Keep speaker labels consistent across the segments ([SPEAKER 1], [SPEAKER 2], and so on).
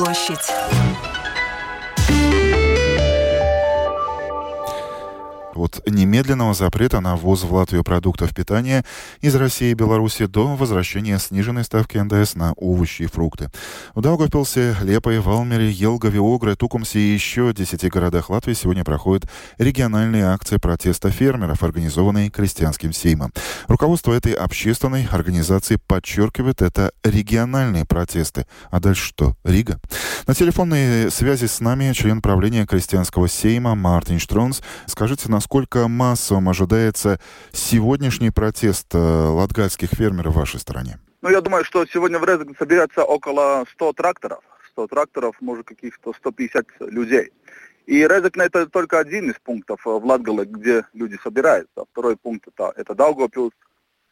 [SPEAKER 1] площадь.
[SPEAKER 2] От немедленного запрета на ввоз в Латвию продуктов питания из России и Беларуси до возвращения сниженной ставки НДС на овощи и фрукты. В Даугавпилсе, Лепое, Валмере, Елгове, Огре, Тукумсе и еще 10 городах Латвии сегодня проходят региональные акции протеста фермеров, организованные крестьянским сеймом. Руководство этой общественной организации подчеркивает, это региональные протесты. А дальше что? Рига? На телефонной связи с нами член правления крестьянского сейма Мартин Штронс. Скажите, насколько насколько массовым ожидается сегодняшний протест э, латгальских фермеров в вашей стране?
[SPEAKER 3] Ну, я думаю, что сегодня в Резекне соберется около 100 тракторов. 100 тракторов, может, каких-то 150 людей. И Резекне это только один из пунктов э, в Латгале, где люди собираются. Второй пункт это, это Даугавпилс,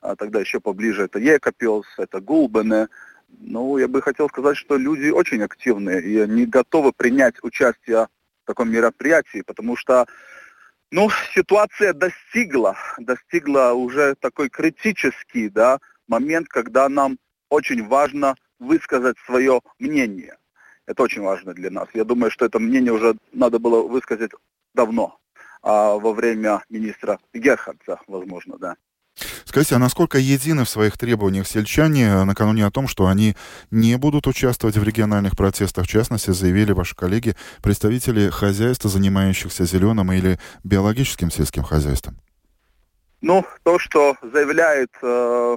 [SPEAKER 3] а тогда еще поближе это Екапилс, это Гулбене. Ну, я бы хотел сказать, что люди очень активные и они готовы принять участие в таком мероприятии, потому что ну, ситуация достигла, достигла уже такой критический да, момент, когда нам очень важно высказать свое мнение. Это очень важно для нас. Я думаю, что это мнение уже надо было высказать давно, а во время министра Герхардса, возможно, да.
[SPEAKER 2] Скажите, а насколько едины в своих требованиях сельчане накануне о том, что они не будут участвовать в региональных протестах? В частности, заявили ваши коллеги, представители хозяйств, занимающихся зеленым или биологическим сельским хозяйством.
[SPEAKER 3] Ну, то, что заявляют э,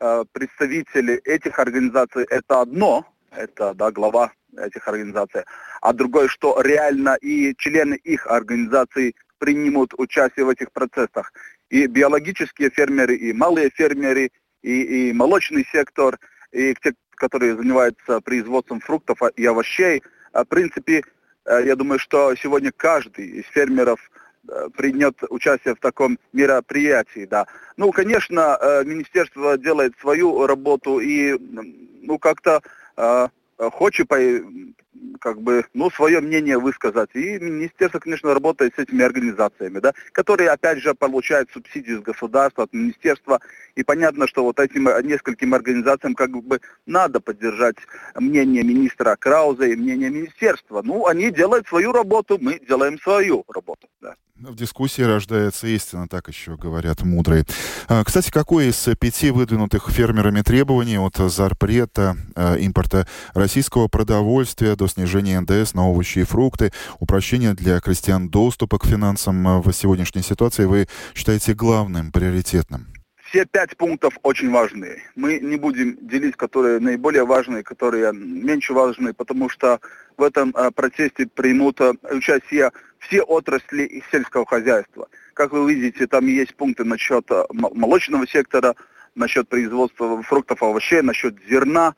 [SPEAKER 3] э, представители этих организаций, это одно, это да, глава этих организаций, а другое, что реально и члены их организаций примут участие в этих процессах и биологические фермеры, и малые фермеры, и, и молочный сектор, и те, которые занимаются производством фруктов и овощей. А, в принципе, э, я думаю, что сегодня каждый из фермеров э, принят участие в таком мероприятии, да. Ну, конечно, э, министерство делает свою работу и, ну, как-то хочет как бы, ну, свое мнение высказать. И министерство, конечно, работает с этими организациями, да, которые, опять же, получают субсидии с государства, от министерства. И понятно, что вот этим нескольким организациям как бы надо поддержать мнение министра Крауза и мнение министерства. Ну, они делают свою работу, мы делаем свою работу, да.
[SPEAKER 2] В дискуссии рождается истина, так еще говорят мудрые. А, кстати, какое из пяти выдвинутых фермерами требований от запрета а, импорта российского продовольствия до снижения НДС на овощи и фрукты, упрощения для крестьян доступа к финансам а, в сегодняшней ситуации вы считаете главным, приоритетным?
[SPEAKER 3] все пять пунктов очень важны. Мы не будем делить, которые наиболее важные, которые меньше важные, потому что в этом э, протесте примут участие все отрасли сельского хозяйства. Как вы видите, там есть пункты насчет э, молочного сектора, насчет производства фруктов, овощей, насчет зерна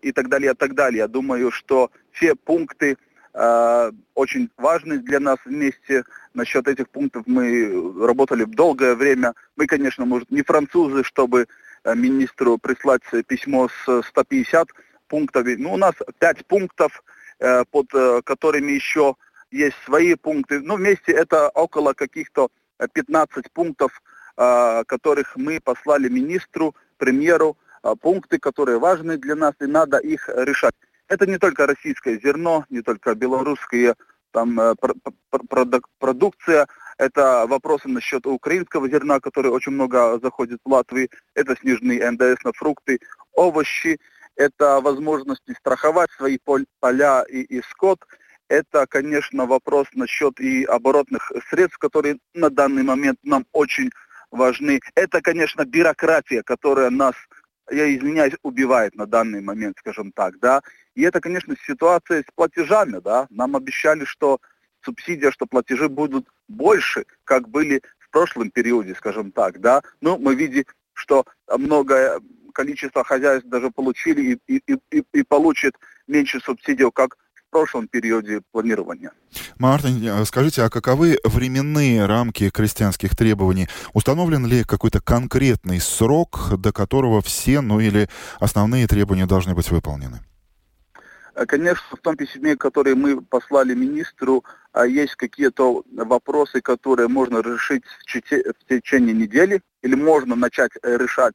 [SPEAKER 3] и так далее, и так далее. Я думаю, что все пункты очень важны для нас вместе Насчет этих пунктов мы работали долгое время. Мы, конечно, может, не французы, чтобы э, министру прислать письмо с 150 пунктами. Ну, у нас 5 пунктов, э, под э, которыми еще есть свои пункты. Ну, вместе это около каких-то 15 пунктов, которых мы послали министру, премьеру, пункты, которые важны для нас, и надо их решать. Это не только российское зерно, не только белорусские там э, продукция, это вопросы насчет украинского зерна, который очень много заходит в Латвию, это сниженный НДС на фрукты, овощи, это возможности страховать свои поля и, и скот, это, конечно, вопрос насчет и оборотных средств, которые на данный момент нам очень важны. Это, конечно, бюрократия, которая нас я извиняюсь, убивает на данный момент, скажем так, да. И это, конечно, ситуация с платежами, да. Нам обещали, что субсидия, что платежи будут больше, как были в прошлом периоде, скажем так, да. Но мы видим, что многое количество хозяйств даже получили и, и, и, и получат меньше субсидий, как прошлом периоде планирования.
[SPEAKER 2] Мартин, э, скажите, а каковы временные рамки крестьянских требований? Установлен ли какой-то конкретный срок, до которого все, ну или основные требования должны быть выполнены?
[SPEAKER 3] Э, конечно, в том письме, которое мы послали министру, а есть какие-то вопросы, которые можно решить в течение недели, или можно начать э, решать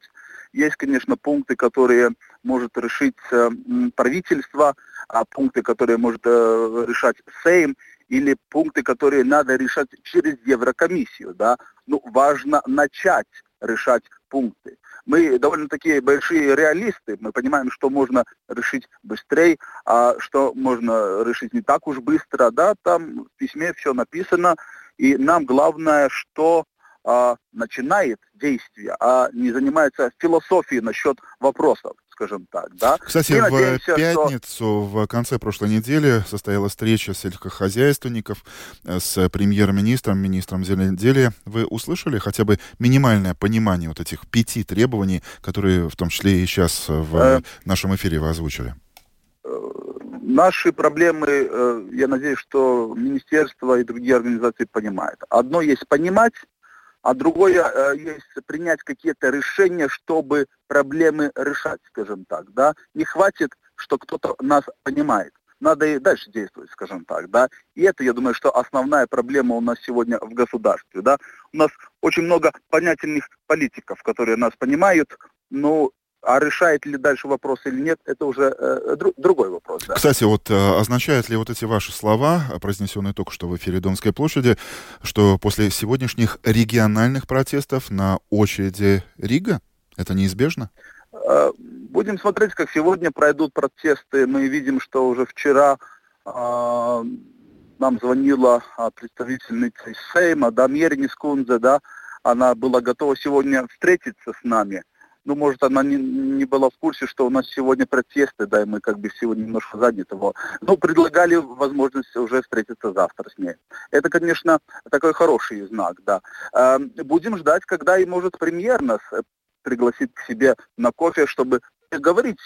[SPEAKER 3] Есть, конечно, пункты, которые может решить э, правительство, а пункты, которые может э, решать Сейм, или пункты, которые надо решать через Еврокомиссию. Да? Ну, важно начать решать пункты. Мы довольно такие большие реалисты, мы понимаем, что можно решить быстрее, а что можно решить не так уж быстро. Да, там в письме все написано, и нам главное, что а, начинает действие, а не занимается философией насчет вопросов скажем так. Да?
[SPEAKER 2] Кстати, в надеемся, пятницу, что... в конце прошлой недели, состоялась встреча сельскохозяйственников э, с премьер-министром, министром земледелия. Вы услышали хотя бы минимальное понимание вот этих пяти требований, которые в том числе и сейчас в э... нашем эфире вы озвучили?
[SPEAKER 3] Э, наши проблемы, э, я надеюсь, что министерство и другие организации понимают. Одно есть понимать, а другое э, есть принять какие-то решения, чтобы проблемы решать, скажем так, да. Не хватит, что кто-то нас понимает. Надо и дальше действовать, скажем так, да. И это, я думаю, что основная проблема у нас сегодня в государстве, да. У нас очень много понятельных политиков, которые нас понимают, но а решает ли дальше вопрос или нет, это уже э, дру, другой вопрос.
[SPEAKER 2] Да. Кстати, вот э, означают ли вот эти ваши слова, произнесенные только что в эфире Домской площади, что после сегодняшних региональных протестов на очереди Рига? Это неизбежно?
[SPEAKER 3] Э, будем смотреть, как сегодня пройдут протесты. Мы видим, что уже вчера э, нам звонила а, представительница Сейма, да, Мерни Скунзе, да, она была готова сегодня встретиться с нами ну, может, она не, не была в курсе, что у нас сегодня протесты, да, и мы как бы сегодня немножко заняты. Вот. Ну, предлагали возможность уже встретиться завтра с ней. Это, конечно, такой хороший знак, да. Э, будем ждать, когда и может премьер нас пригласит к себе на кофе, чтобы говорить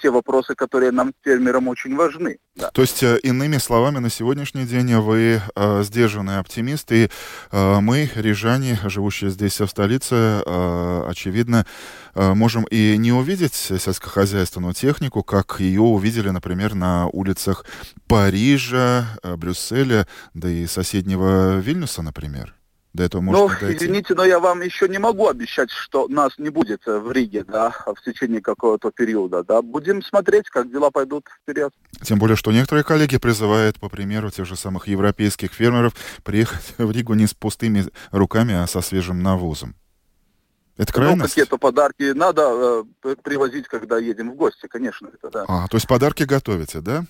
[SPEAKER 3] те вопросы, которые нам, фермерам, очень важны.
[SPEAKER 2] Да. То есть, э, иными словами, на сегодняшний день вы э, сдержанный оптимист, и э, мы, рижане, живущие здесь в столице, э, очевидно, э, можем и не увидеть сельскохозяйственную технику, как ее увидели, например, на улицах Парижа, э, Брюсселя, да и соседнего Вильнюса, например до этого может
[SPEAKER 3] ну, дойти? извините, но я вам еще не могу обещать, что нас не будет э, в Риге, да, в течение какого-то периода, да. Будем смотреть, как дела пойдут вперед.
[SPEAKER 2] Тем более, что некоторые коллеги призывают, по примеру тех же самых европейских фермеров, приехать в Ригу не с пустыми руками, а со свежим навозом.
[SPEAKER 3] Это ну, крайность? Ну, какие-то подарки надо э, привозить, когда едем в гости, конечно. Это, да.
[SPEAKER 2] А, то есть подарки готовите, да?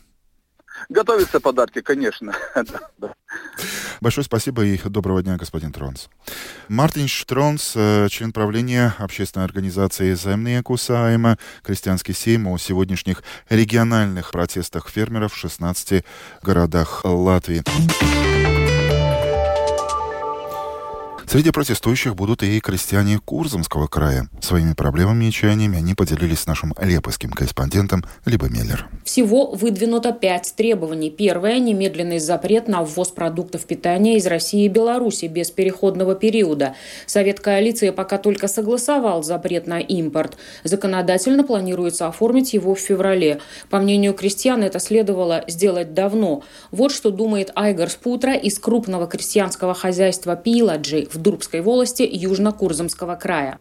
[SPEAKER 3] Готовятся подарки, конечно.
[SPEAKER 2] Большое спасибо и доброго дня, господин Тронс. Мартин Штронс, э, член правления общественной организации «Земnieku Сайма», крестьянский сейм о сегодняшних региональных протестах фермеров в 16 городах Латвии. Среди протестующих будут и крестьяне Курзамского края. Своими проблемами и чаяниями они поделились с нашим лепойским корреспондентом Либо Меллер.
[SPEAKER 1] Всего выдвинуто пять требований. Первое – немедленный запрет на ввоз продуктов питания из России и Беларуси без переходного периода. Совет коалиции пока только согласовал запрет на импорт. Законодательно планируется оформить его в феврале. По мнению крестьян, это следовало сделать давно. Вот что думает Айгар Спутра из крупного крестьянского хозяйства Пиладжи в Дурбской волости Южно-Курзамского края.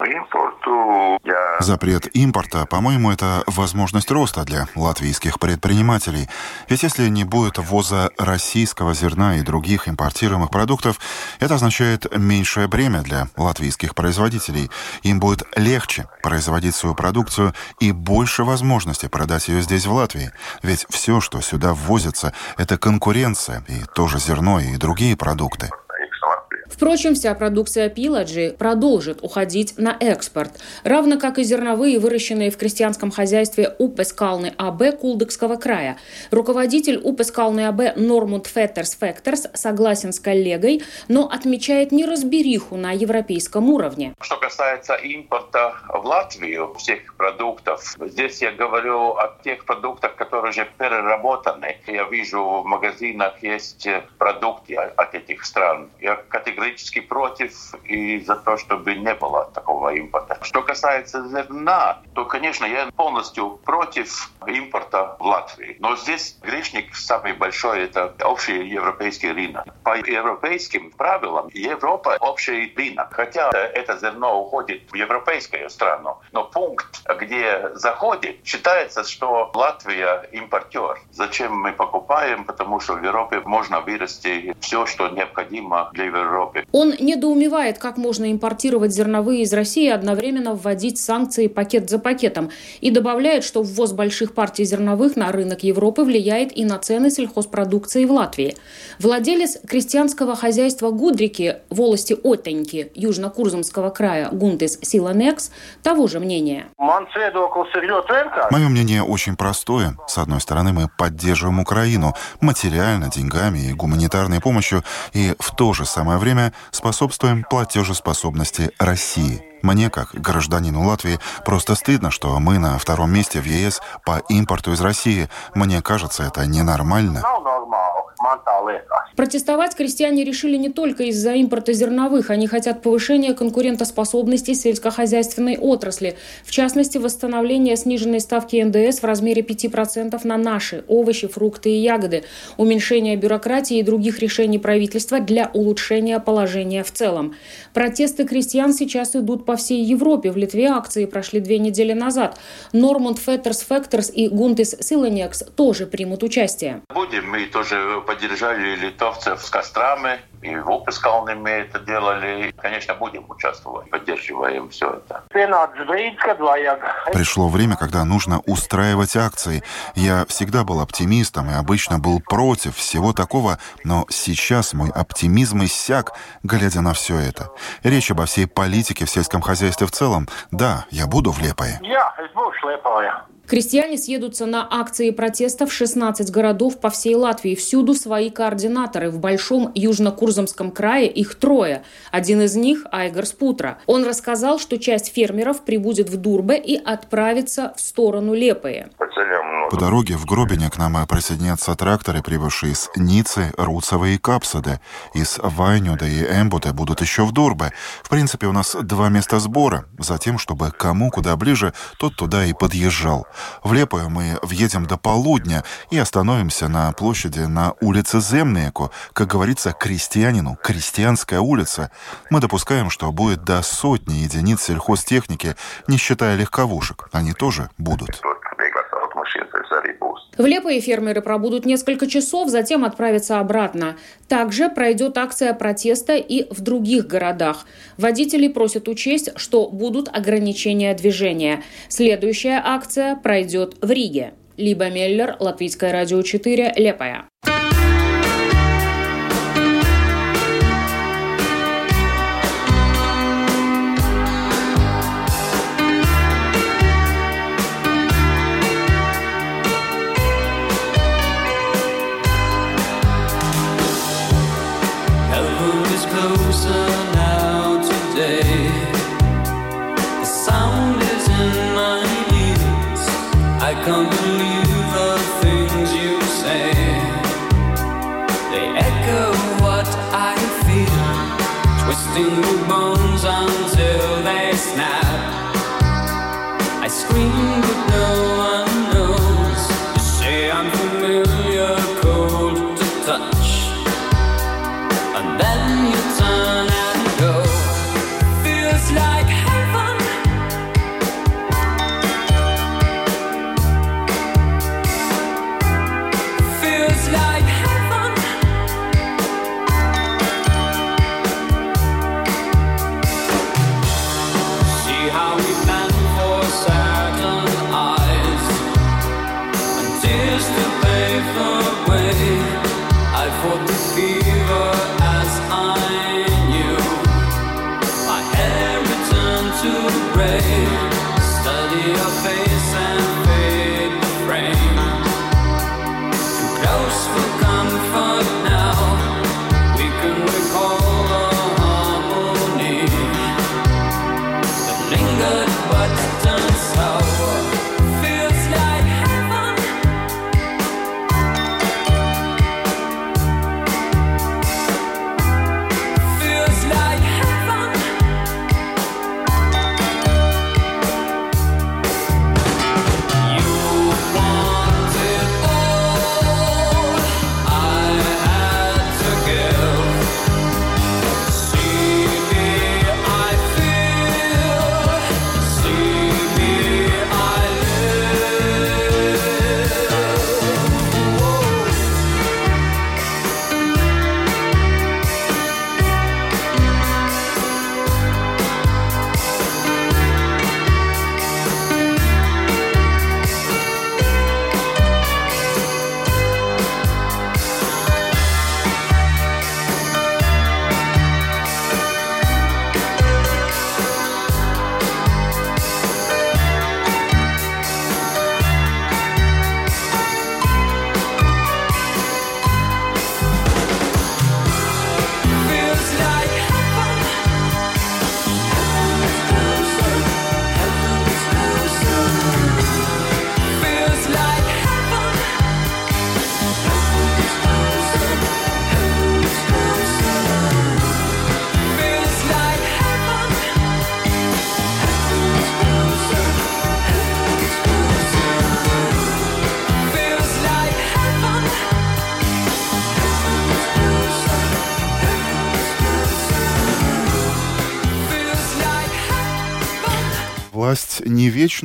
[SPEAKER 2] Запрет импорта, по-моему, это возможность роста для латвийских предпринимателей. Ведь если не будет ввоза российского зерна и других импортируемых продуктов, это означает меньшее бремя для латвийских производителей. Им будет легче производить свою продукцию и больше возможностей продать ее здесь, в Латвии. Ведь все, что сюда ввозится, это конкуренция, и тоже зерно, и другие продукты.
[SPEAKER 1] Впрочем, вся продукция Пиладжи продолжит уходить на экспорт, равно как и зерновые, выращенные в крестьянском хозяйстве Упескалны АБ Кулдыкского края. Руководитель Упескалны АБ Нормунд Феттерс Фектерс согласен с коллегой, но отмечает неразбериху на европейском уровне.
[SPEAKER 4] Что касается импорта в Латвию всех продуктов, здесь я говорю о тех продуктах, которые уже переработаны. Я вижу в магазинах есть продукты от этих стран. Я категорически категорически против и за то, чтобы не было такого импорта. Что касается зерна, то, конечно, я полностью против импорта в Латвии. Но здесь грешник самый большой – это общий европейский рынок. По европейским правилам Европа – общий рынок. Хотя это зерно уходит в европейскую страну, но пункт, где заходит, считается, что Латвия импортер. Зачем мы покупаем? Потому что в Европе можно вырасти все, что необходимо для Европы.
[SPEAKER 1] Он недоумевает, как можно импортировать зерновые из России и одновременно вводить санкции пакет за пакетом. И добавляет, что ввоз больших партий зерновых на рынок Европы влияет и на цены сельхозпродукции в Латвии. Владелец крестьянского хозяйства Гудрики в волости Отеньки Южно-Курзамского края Гунтес Силанекс того же мнения.
[SPEAKER 2] Мое мнение очень простое. С одной стороны, мы поддерживаем Украину материально, деньгами и гуманитарной помощью, и в то же самое время способствуем платежеспособности России. Мне, как гражданину Латвии, просто стыдно, что мы на втором месте в ЕС по импорту из России. Мне кажется, это ненормально.
[SPEAKER 1] Протестовать крестьяне решили не только из-за импорта зерновых. Они хотят повышения конкурентоспособности сельскохозяйственной отрасли. В частности, восстановления сниженной ставки НДС в размере 5% на наши овощи, фрукты и ягоды, уменьшения бюрократии и других решений правительства для улучшения положения в целом. Протесты крестьян сейчас идут по всей Европе. В Литве акции прошли две недели назад. Нормунд Феттерс Фекторс и Гунтис Силенекс тоже примут участие.
[SPEAKER 4] Будем мы тоже поддержали литовцев с кострами, и в Опискалными это делали. Конечно, будем участвовать, поддерживаем все это.
[SPEAKER 2] Пришло время, когда нужно устраивать акции. Я всегда был оптимистом и обычно был против всего такого, но сейчас мой оптимизм иссяк, глядя на все это. Речь обо всей политике в сельском хозяйстве в целом. Да, я буду в Лепое.
[SPEAKER 1] Крестьяне съедутся на акции протеста в 16 городов по всей Латвии. Всюду свои координаторы. В Большом Южно-Курзамском крае их трое. Один из них – Айгар Спутра. Он рассказал, что часть фермеров прибудет в Дурбе и отправится в сторону Лепые.
[SPEAKER 2] По дороге в Гробине к нам присоединятся тракторы, прибывшие из Ницы, Руцева и Капсады. Из Вайнюда и Эмбута будут еще в Дурбе. В принципе, у нас два места сбора. Затем, чтобы кому куда ближе, тот туда и подъезжал. В Лепую мы въедем до полудня и остановимся на площади на улице Земнеку, как говорится, крестьянину, крестьянская улица. Мы допускаем, что будет до сотни единиц сельхозтехники, не считая легковушек. Они тоже будут.
[SPEAKER 1] В Лепое фермеры пробудут несколько часов, затем отправятся обратно. Также пройдет акция протеста и в других городах. Водители просят учесть, что будут ограничения движения. Следующая акция пройдет в Риге. Либо Меллер, Латвийское радио 4, Лепая.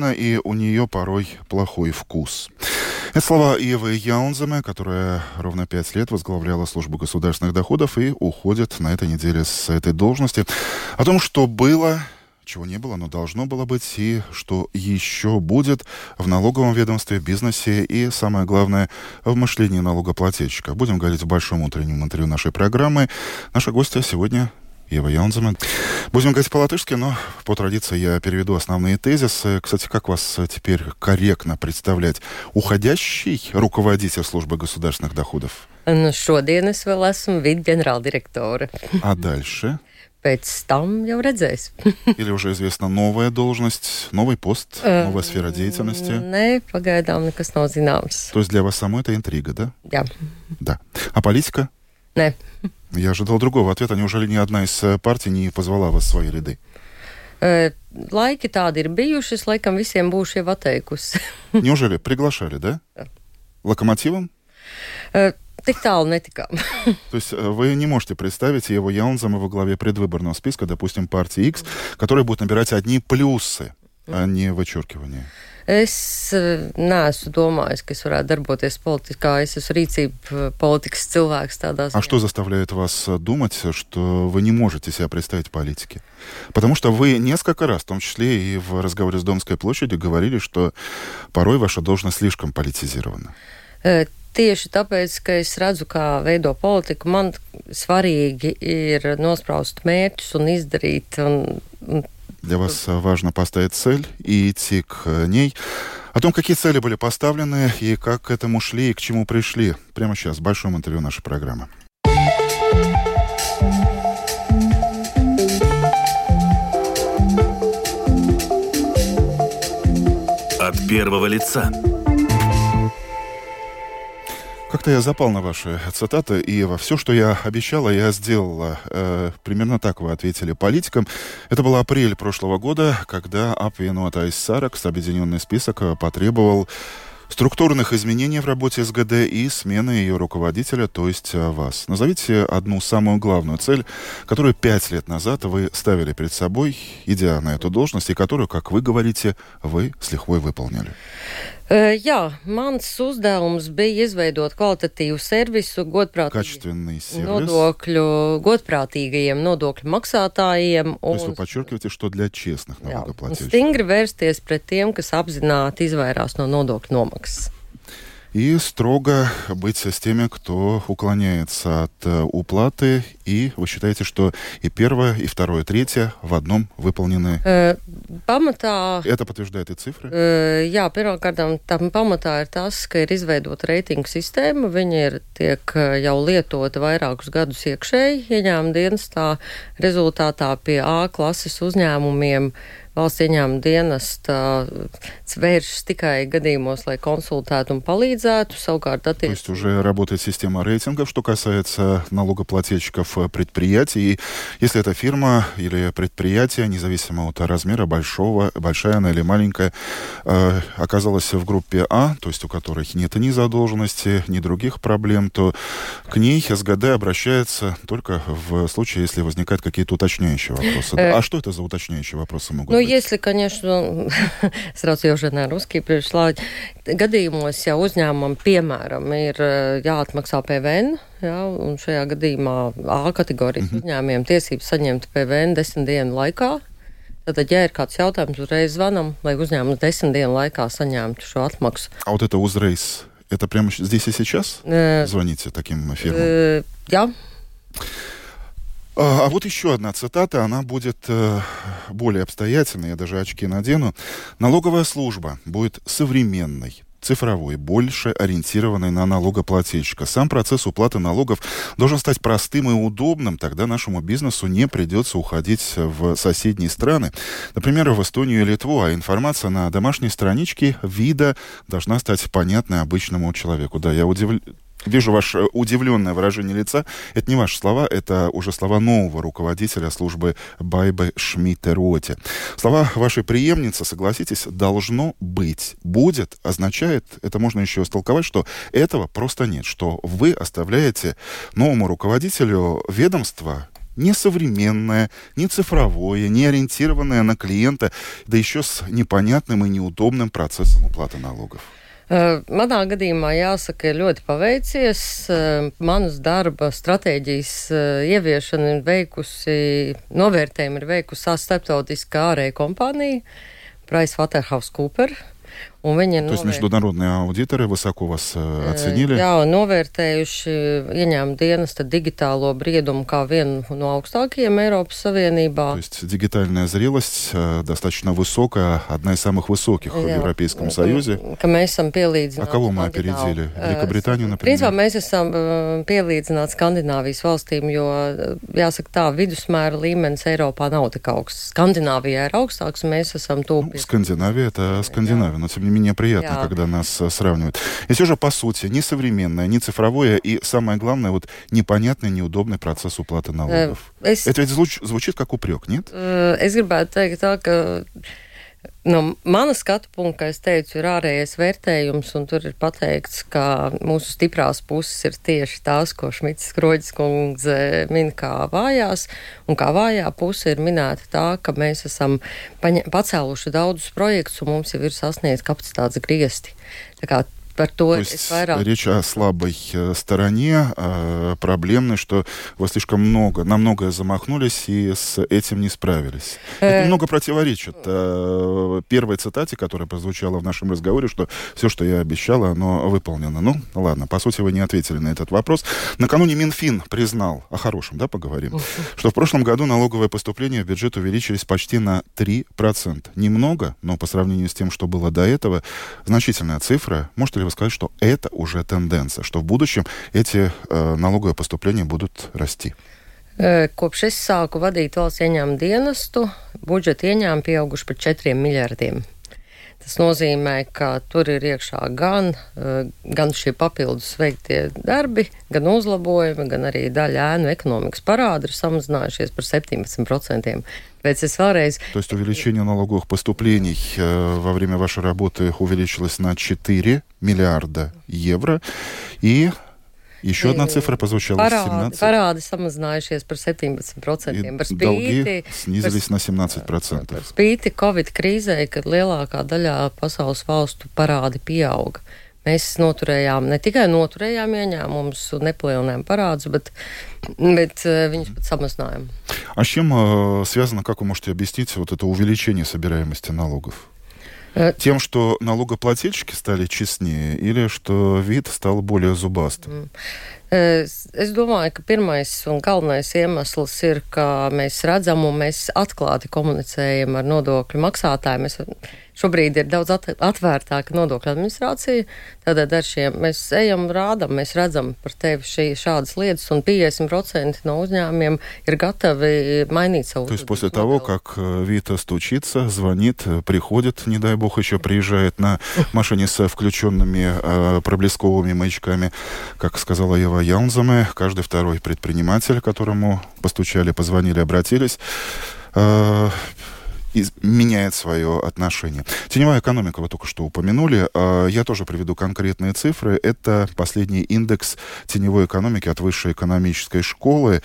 [SPEAKER 2] Не вечна, и у нее порой плохой вкус. Это слова Евы Яунземе, которая ровно пять лет возглавляла службу государственных доходов и уходит на этой неделе с этой должности. О том, что было чего не было, но должно было быть, и что еще будет в налоговом ведомстве, бизнесе и, самое главное, в мышлении налогоплательщика. Будем говорить в большом утреннем интервью нашей программы. Наша гостья сегодня Ева Янземен. Будем говорить по-латышски, но по традиции я переведу основные тезисы. Кстати, как вас теперь корректно представлять? Уходящий руководитель службы государственных доходов?
[SPEAKER 5] Nu, šodien es vēl esmu vidģenerāldirektore.
[SPEAKER 2] А дальше?
[SPEAKER 5] Pēc tam jau redzēs.
[SPEAKER 2] Или уже известна новая должность, новый пост, новая сфера деятельности?
[SPEAKER 5] Nē, pagaidām nekas nav zināms.
[SPEAKER 2] То есть для вас самой это интрига, да?
[SPEAKER 5] Jā,
[SPEAKER 2] Да. А политика?
[SPEAKER 5] nē.
[SPEAKER 2] Я ожидал другого ответа. Неужели ни одна из э, партий не позвала вас в свои ряды?
[SPEAKER 5] Eh, Laiki tādi ir bijuši, es laikam visiem būšu jau atteikusi.
[SPEAKER 2] Неужели приглашали, да?
[SPEAKER 5] Да.
[SPEAKER 2] Локомотивом?
[SPEAKER 5] Tik tālu netikām.
[SPEAKER 2] То есть э, вы не можете представить его Яунзама во главе предвыборного списка, допустим, партии X, который будет набирать одни плюсы, а не вычеркивания.
[SPEAKER 5] Es eh, neesmu domājis, ka es varētu darboties politikā. Es esmu rīcība politikas cilvēks tādā
[SPEAKER 2] А что заставляет вас э, думать, что вы не можете себя представить в политике? Потому что вы несколько раз, в том числе и в разговоре с Домской площадью, говорили, что порой ваша должность слишком политизирована.
[SPEAKER 5] Eh, Tieši tāpēc, ka es redzu, kā veido politiku, man svarīgi ir nospraust mērķus un izdarīt. Un, un
[SPEAKER 2] Для вас важно поставить цель и идти к ней. О том, какие цели были поставлены и как к этому шли и к чему пришли, прямо сейчас, в большом интервью нашей программы.
[SPEAKER 6] От первого лица.
[SPEAKER 2] Как-то я запал на ваши цитаты, и во все, что я обещала, я сделала. Э, примерно так вы ответили политикам. Это был апрель прошлого года, когда Апвенуатайс Саракс, объединенный список, э, потребовал структурных изменений в работе СГД и смены ее руководителя, то есть э, вас. Назовите одну самую главную цель, которую пять лет назад вы ставили перед собой, идя на эту должность, и которую, как вы говорите, вы с лихвой выполнили.
[SPEAKER 5] Eh, Jā, mans uzdevums bija izveidot kvalitatīvu servisu godprātīgiem
[SPEAKER 2] Качественный сервис.
[SPEAKER 5] nodokļu, godprātīgajiem nodokļu maksātājiem.
[SPEAKER 2] То есть вы
[SPEAKER 5] Un,
[SPEAKER 2] подчеркиваете, что для честных
[SPEAKER 5] jā, un
[SPEAKER 2] налогоплательщиков.
[SPEAKER 5] stingri vērsties pret tiem, kas apzināti izvairās no nodokļu nomaksas.
[SPEAKER 2] И строго быть с теми, кто уклоняется от э, уплаты. И вы считаете, что и первое, и второе, и третье в одном выполнены.
[SPEAKER 5] Eh, Pamatā
[SPEAKER 2] Это подтверждает и цифры.
[SPEAKER 5] Uh, jā, pirmkārt, tam pamatā ir tas, ka ir izveidota reitingu sistēma. Viņa ir tiek uh, jau lietota vairākus gadus iekšēji ieņēmuma dienestā. Rezultātā pie A klases uzņēmumiem valsts ieņēmuma dienesta vēršas tikai gadījumos, lai konsultētu un palīdzētu. Savukārt,
[SPEAKER 2] То
[SPEAKER 5] attiecībā
[SPEAKER 2] есть уже работает система рейтингов, что касается налогоплательщиков э, предприятий. И если эта фирма или предприятие, независимо от размера, большого, большая она или маленькая, э, оказалась в группе А, то есть у которой нет ни задолженности, ни других проблем, то к ней СГД обращается только в случае, если возникают какие-то уточняющие вопросы.
[SPEAKER 5] Э,
[SPEAKER 2] А что это за уточняющие вопросы могут быть?
[SPEAKER 5] если, конечно, srauc jau žurnā ruskī priekšlā, gadījumos, ja uzņēmumam, piemēram, ir eh, jāatmaksā PVN, jā, un šajā gadījumā A kategorijas mm -hmm. uzņēmumiem tiesības saņemt PVN desmit dienu laikā, tad, ja ir kāds jautājums, uzreiz zvanam, lai uzņēmums desmit dienu laikā saņemtu šo atmaksu.
[SPEAKER 2] А вот это узрейс, это прямо щ- здесь и сейчас?
[SPEAKER 5] Eh,
[SPEAKER 2] Звоните таким фирмам?
[SPEAKER 5] eh, Jā,
[SPEAKER 2] А, а вот еще одна цитата, она будет э, более обстоятельной, я даже очки надену. Налоговая служба будет современной, цифровой, больше ориентированной на налогоплательщика. Сам процесс уплаты налогов должен стать простым и удобным, тогда нашему бизнесу не придется уходить в соседние страны, например, в Эстонию и Литву, а информация на домашней страничке вида должна стать понятной обычному человеку. Да, я удивлен. Вижу ваше удивленное выражение лица. Это не ваши слова, это уже слова нового руководителя службы Байбы Шмидта Роте. Слова вашей преемницы, согласитесь, должно быть. Будет означает, это можно еще истолковать, что этого просто нет, что вы оставляете новому руководителю ведомства не современное, не цифровое, не ориентированное на клиента, да еще с непонятным и неудобным процессом уплаты налогов?
[SPEAKER 5] Manā gadījumā jāsaka, ļoti paveicies. Manas darba stratēģijas ieviešana ir veikusi, novērtējumu ir veikusi starptautiskā ārēja kompānija PricewaterhouseCoopers.
[SPEAKER 2] Un viņi ir. То есть международные аудиторы высоко вас оценили?
[SPEAKER 5] Jā, novērtējuši ieņēmumu dienesta digitālo briedumu kā vienu no augstākajiem Eiropas Savienībā.
[SPEAKER 2] То есть дигитальная зрелость достаточно высокая, одна из самых высоких Jā. в Европейском Союзе.
[SPEAKER 5] Ka mēs esam pielīdzināti.
[SPEAKER 2] А кого мы опередили? Великобританию, например?
[SPEAKER 5] Principā mēs esam pielīdzināti Skandināvijas valstīm, jo, jāsaka tā, vidusmēra līmenis Eiropā nav tik augsts. Skandināvijā ir augstāks, un mēs esam tūpi.
[SPEAKER 2] Ну, Скандинавия — это Скандинавия, но тем не менее приятно, Jā. когда нас э, сравнивают. И все же, по сути, не современное, не цифровое и, самое главное, вот непонятный, неудобный процесс уплаты налогов. Es... Это ведь звуч, звучит как упрек, нет?
[SPEAKER 5] Es gribētu teikt tā, ka No mana skatu punkta, kā es teicu, ir ārējais vērtējums, un tur ir pateikts, ka mūsu stiprās puses ir tieši tās, ko Šmits Skroģis kundze min kā vājās, un kā vājā puse ir minēta tā, ka mēs esam pacēluši daudzus projektus, un mums jau ir sasniegts kapacitātes griesti. Tā kā Par to,
[SPEAKER 2] то есть речь о слабой э, стороне, э, проблемной, что вы слишком много, на многое замахнулись и с этим не справились. Э... Это немного противоречит э, первой цитате, которая прозвучала в нашем разговоре, что все, что я обещала, оно выполнено. Ну, ладно, по сути, вы не ответили на этот вопрос. Накануне Минфин признал, о хорошем, да, поговорим, что в прошлом году налоговые поступления в бюджет увеличились почти на 3%. Немного, но по сравнению с тем, что было до этого, значительная цифра. Может ли вы сказать, что это уже тенденция, что в будущем эти э, налоговые поступления будут расти?
[SPEAKER 5] Kopš es sāku vadīt valsts ieņēmumu dienestu, budžeta ieņēmumi pieauguši par 4 miljardiem. Tas nozīmē, ka tur ir iekšā gan, gan šie papildus veiktie darbi, gan uzlabojumi, gan arī daļa ēnu ekonomikas parādi ir samazinājušies par 17%. Пēc es vēlreiz...
[SPEAKER 2] То есть увеличение налоговых поступлений э, во время вашей работы увеличилось на 4 миллиарда евро. И Еще одна цифра прозвучала
[SPEAKER 5] parādi, 17. Parādi samazinājušies par 17%. Par
[SPEAKER 2] spīti, долги снизились par, на 17%. Par
[SPEAKER 5] spīti Covid krīzē, kad lielākā daļā pasaules valstu parādi pieauga. Mēs noturējām, не tikai noturējām ieņēmumus un nepalielinājām парадus, bet, bet viņus pat samazinājām.
[SPEAKER 2] А с чем э, связано, как вы можете объяснить вот это увеличение собираемости налогов? Э, Тем, что налогоплательщики стали честнее или что вид стал более зубастым?
[SPEAKER 5] Es, es domāju, ka pirmais un galvenais iemesls ir, ka mēs redzam un mēs atklāti komunicējam ar nodokļu maksātājiem. Mēs Šobrīd ir daudz atvērtāka nodokļu administrācija. Tātad ar šiem mēs ejam, rādam, mēs redzam par tevi šī, šādas lietas, un 50% no uzņēmumiem ir gatavi mainīt savu.
[SPEAKER 2] То есть после того, как э, Вита стучится, звонит, приходит, не дай бог, еще приезжает на машине с включенными э, проблесковыми маячками, как сказала Ева Яунзаме, каждый второй предприниматель, которому постучали, позвонили, обратились, э, из, меняет свое отношение. Теневая экономика вы только что упомянули. А, я тоже приведу конкретные цифры. Это последний индекс теневой экономики от высшей экономической школы.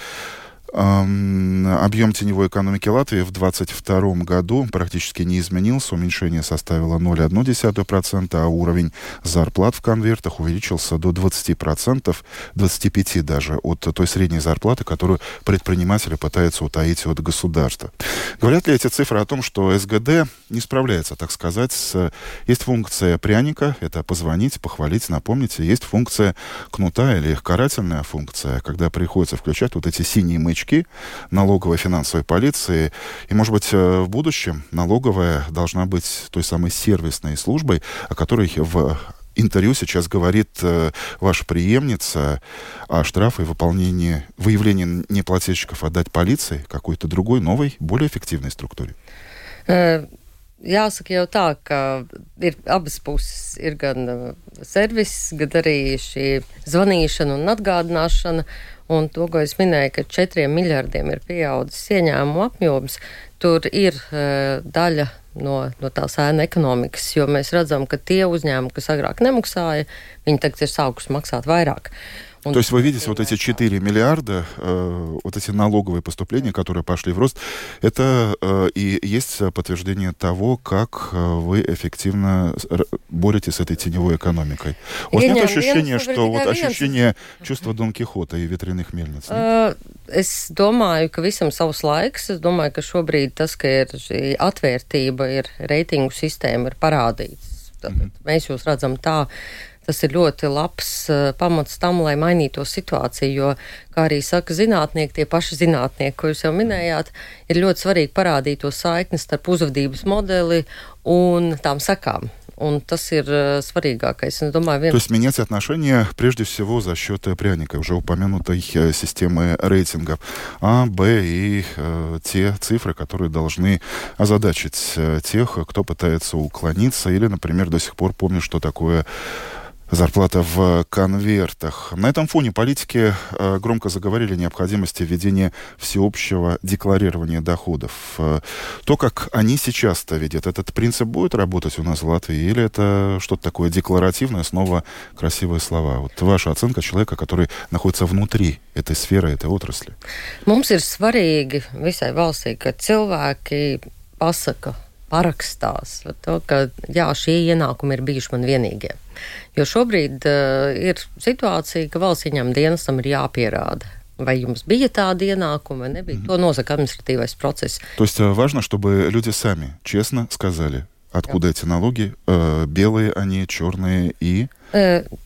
[SPEAKER 2] Объем теневой экономики Латвии в 2022 году практически не изменился. Уменьшение составило 0,1%, а уровень зарплат в конвертах увеличился до 20%, 25% даже от той средней зарплаты, которую предприниматели пытаются утаить от государства. Говорят ли эти цифры о том, что СГД не справляется, так сказать, с... Есть функция пряника, это позвонить, похвалить, напомнить. Есть функция кнута или их карательная функция, когда приходится включать вот эти синие маячки новички налоговой финансовой полиции. И, может быть, э, в будущем налоговая должна быть той самой сервисной службой, о которой в интервью сейчас говорит э, ваша преемница о штрафе и выполнении, выявлении неплательщиков отдать полиции, какой-то другой, новой, более эффективной структуре?
[SPEAKER 5] Э, Jāsaka jau tā, ka ir abas puses. Ir gan uh, servis, gan arī šī zvanīšana un atgādināšana. Un to, ko es minēju, ka četriem miljardiem ir pieaudzis ieņēmumu apjoms, tur ir uh, daļa no, no tās ēna ekonomikas, jo mēs redzam, ka tie uzņēmumi, kas agrāk nemaksāja, viņi tagad ir sākuši maksāt vairāk.
[SPEAKER 2] Он То есть вы видите вот эти 4 миллиарда, э, вот эти налоговые поступления, которые пошли в рост, это э, и есть подтверждение того, как э, вы эффективно боретесь с этой теневой экономикой. У вас нет ощущения, что вот ощущение чувства Дон Кихота и ветряных мельниц? Нет?
[SPEAKER 5] Es domāju, ka visam savs laiks. Es domāju, ka šobrīd tas, ka ir atvērtība, ir reitingu sistēma, ir parādīts. Tad mm -hmm. mēs jūs redzam tā, Tas ir ļoti labs uh, pamats tam, lai mainītu situāciju, jo, kā arī saka zinātnieki, tie paši zinātnieki, ko jūs jau minējāt, ir ļoti svarīgi parādīt to saikni starp uzvedības modeli un tām sekām. Un tas ir uh, svarīgākais.
[SPEAKER 2] Es domāju, вен... То есть менять отношения прежде всего за счет пряника, уже упомянутой системы рейтингов А, Б и э, те цифры, которые должны озадачить э, тех, кто пытается уклониться или, например, до сих пор помнит, что такое зарплата в конвертах. На этом фоне политики э, громко заговорили о необходимости введения всеобщего декларирования доходов. Э, то, как они сейчас-то видят, этот принцип будет работать у нас в Латвии, или это что-то такое декларативное, снова красивые слова? Вот ваша оценка человека, который находится внутри этой сферы, этой отрасли.
[SPEAKER 5] Mums ir svarīgi visai valstī, ka cilvēki pasaka, parakstās to, ka jā, šie ienākumi ir bijuši man vienīgie. Jo šobrīd uh, ir situācija, ka valsts ieņem dienestam ir jāpierāda. Vai jums bija tāda ienākuma, vai nebija? Mm-hmm. To nosaka административный процесс.
[SPEAKER 2] То есть э, важно, чтобы люди сами честно сказали, откуда Jā. эти налоги, э, белые они, черные и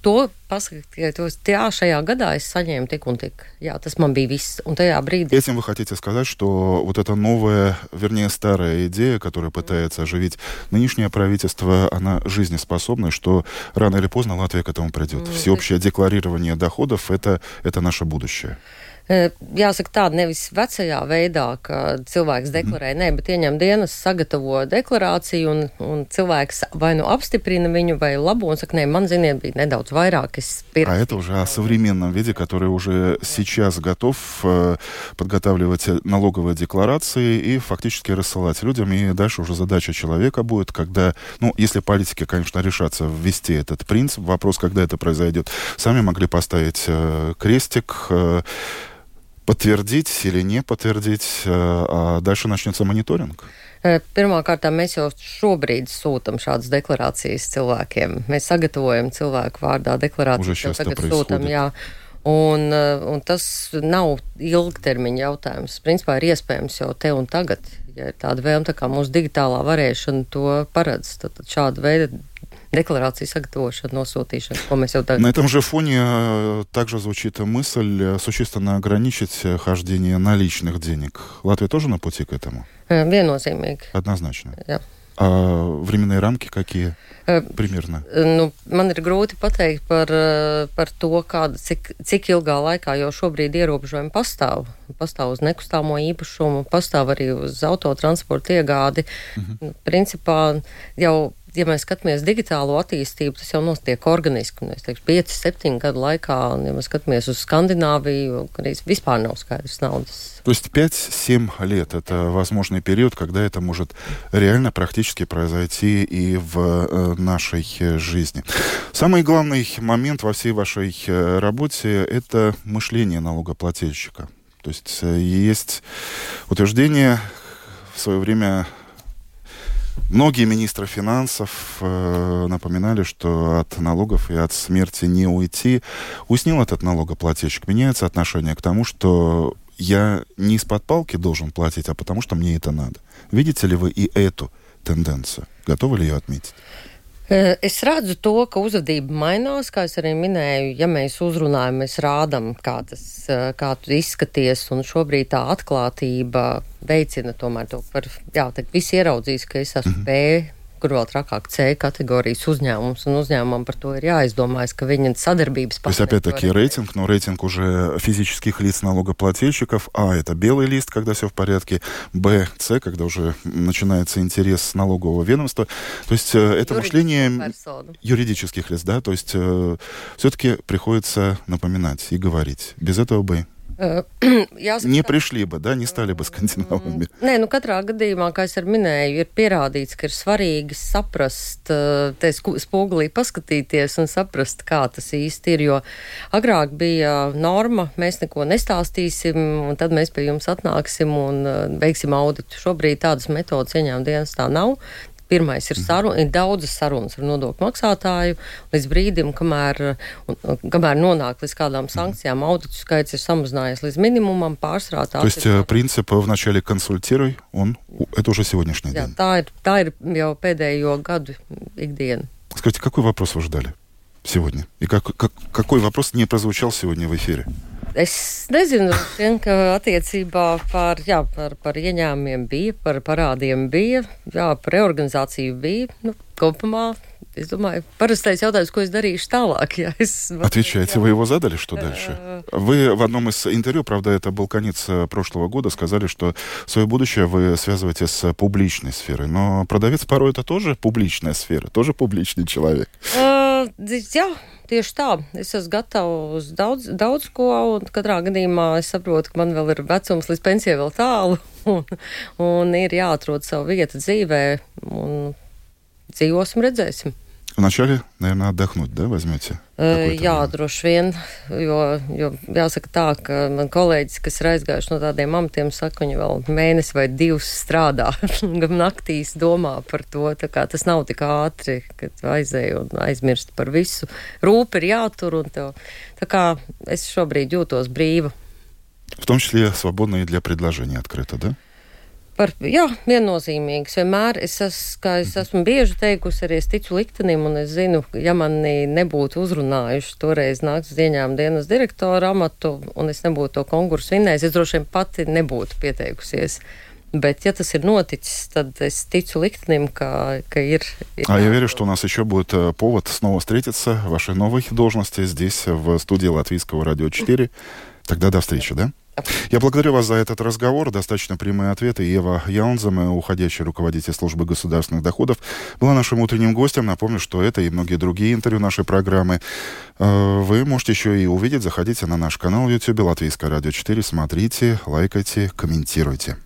[SPEAKER 5] To pasakiet, jā, šajā gadā es saņēmu tik un tik. Jā, tas man bija viss. Un tajā брīdī...
[SPEAKER 2] Этим вы хотите сказать, что вот эта новая, вернее, старая идея, которая пытается оживить нынешнее правительство, она жизнеспособна, что рано или поздно Латвия к этому придет. Всеобщее декларирование доходов это, — это наше будущее.
[SPEAKER 5] jāsaka tāda nevis vecajā veidā, ka cilvēks deklarē, nē, bet ieņem dienas, sagatavo deklarāciju un, un cilvēks vai nu apstiprina viņu vai labo un saka, nē, man ziniet, bija nedaudz vairāk.
[SPEAKER 2] А это уже о современном виде, который уже сейчас готов э, подготавливать налоговые декларации и фактически рассылать людям. И дальше уже задача человека будет, когда, ну, если политики, конечно, решатся ввести этот принцип, вопрос, когда это произойдет, сами могли поставить э, крестик, э, подтвердить или не подтвердить, а дальше начнется мониторинг.
[SPEAKER 5] Pirmkārt, mēs jau šobrīd sūtām šādas deklarācijas cilvēkiem. Mēs sagatavojam cilvēku vārdā deklarācijas, jau tagad sūtām. Un, un tas nav ilgtermiņa jautājums. Principā ir iespējams jau te un tagad, ja ir tāda vēlme, tā kā mūsu digitālā varēšana to paredz, tad, tad šāda veida декларации sagatavošanu, nosūtīšanu, ko mēs jau
[SPEAKER 2] tagad. На этом же фоне э, также звучит мысль э, существенно ограничить э, хождение наличных денег. Латвия тоже на пути к этому?
[SPEAKER 5] Viennozīmīgi.
[SPEAKER 2] Однозначно.
[SPEAKER 5] Jā.
[SPEAKER 2] А временные рамки какие? Примерно.
[SPEAKER 5] Nu, man ir grūti pateikt par, par to, kāda, cik, cik ilgā laikā jau šobrīd ierobežojumi pastāv. Pastāv uz nekustamo īpašumu, pastāv arī uz autotransporta iegādi. Mhm. Principā jau ja mēs skatāmies digitālo attīstību, tas jau notiek organiski. Mēs teiksim, 5, 7 gadu laikā, un, ja mēs skatāmies uz Скандинавию, arī vispār nav skaidrs naudas.
[SPEAKER 2] То есть 5-7 лет – это возможный период, когда это может реально практически произойти и в э, нашей жизни. Самый главный момент во всей вашей э, работе – это мышление налогоплательщика. То есть э, есть утверждение в свое время Многие министры финансов э, напоминали, что от налогов и от смерти не уйти. Уснил этот налогоплательщик. Меняется отношение к тому, что я не из-под палки должен платить, а потому что мне это надо. Видите ли вы и эту тенденцию? Готовы ли ее отметить?
[SPEAKER 5] Es redzu to, ka uzvedība mainās, kā es arī minēju, ja mēs uzrunājam, mēs rādam, kā, tas, kā tu izskaties, un šobrīd tā atklātība veicina tomēr to par, jā, tā visi ieraudzīs, ka es esmu mm -hmm. B kur vēl trakāk C категорijas uzņēmums, un uzņēmумам par то jāизdomājas, ka viņa sadarbības
[SPEAKER 2] То есть, опять-таки, рейтинг, но рейтинг уже физических лиц налогоплательщиков. А, это белый лист, когда все в порядке. Б, С, когда уже начинается интерес налогового ведомства. То есть, э, это мышление персону. юридических лиц, да? То есть, э, все-таки приходится напоминать и говорить. Без этого бы Jāsaka, не пришли бы, да, не стали бы скандинавами.
[SPEAKER 5] Nē, nu katrā gadījumā, kā es arī minēju, ir pierādīts, ka ir svarīgi saprast, te spogulī paskatīties un saprast, kā tas īsti ir, jo agrāk bija norma, mēs neko nestāstīsim, un tad mēs pie jums atnāksim un veiksim auditu. Šobrīd tādas metodas ieņēmuma dienas tā nav. Pirmais ir, sarun, ir daudzas sarunas ar nodokļu maksātāju līdz brīdim, kamēr, un, kamēr nonāk līdz kādām sankcijām, auditu skaits ir samazinājies līdz minimumam, pārsvarā
[SPEAKER 2] tā. То есть ir... принцип вначале консультируй, un это уже сегодняшний
[SPEAKER 5] Jā,
[SPEAKER 2] день.
[SPEAKER 5] Tā ir, tā ir jau pēdējo gadu ikdiena.
[SPEAKER 2] Скажите, какой вопрос вы ждали сегодня? И как, как, какой вопрос не прозвучал сегодня в эфире?
[SPEAKER 5] Es nezinu, vien, ka attiecībā par, jā, par, par ieņēmumiem bija, par parādiem bija, jā, par reorganizāciju bija. Nu, kopumā es думаю, парастайся jautājums, ko es darīšu tāлāk. Ja es...
[SPEAKER 2] Отвечайте, вы его задали, что дальше? Вы в одном из интервью, правда, это был конец э, прошлого года, сказали, что свое будущее вы связываете с публичной сферой. Но продавец порой это тоже публичная сфера, тоже публичный человек.
[SPEAKER 5] Jā, tieši tā. Es esmu gatava uz daudz, daudz ko, un katrā gadījumā es saprotu, ka man vēl ir vecums līdz pensijai vēl tālu, un, un ir jāatrod savu vietu dzīvē, un dzīvosim, redzēsim
[SPEAKER 2] Вначале, наверное, отдохнуть, да, возьмете?
[SPEAKER 5] Jā, droši vien, jo, jo jāsaka tā, ka man kolēģis, kas ir aizgājuši no tādiem amatiem, saka, viņi vēl mēnesi vai divus strādā, gan naktīs domā par to, tā kā tas nav tik ātri, kad aizēju un aizmirst par visu. Rūpi ir jātur un tev, tā kā es šobrīd jūtos brīva.
[SPEAKER 2] В том числе свободно и для предложений открыто, да?
[SPEAKER 5] Par, jā, viennozīmīgs. Vienmēr es, es, kā es esmu bieži teikusi, arī es ticu liktenim, un es zinu, ja mani nebūtu uzrunājuši toreiz nākt uz ieņēmuma dienas direktora amatu, un es nebūtu to konkursu vinnējis, es droši vien pati nebūtu pieteikusies. Bet, ja tas ir noticis, tad es ticu Ликтнем, ka, ka ir,
[SPEAKER 2] ir... А я верю, что у нас еще будет э, повод снова встретиться в вашей новой должности здесь, в студии Латвийского радио 4. Тогда до встречи, да? Я благодарю вас за этот разговор. Достаточно прямые ответы. Ева Яунзема, уходящий руководитель службы государственных доходов, была нашим утренним гостем. Напомню, что это и многие другие интервью нашей программы э, вы можете еще и увидеть. Заходите на наш канал в YouTube Латвийское радио 4. Смотрите, лайкайте, комментируйте.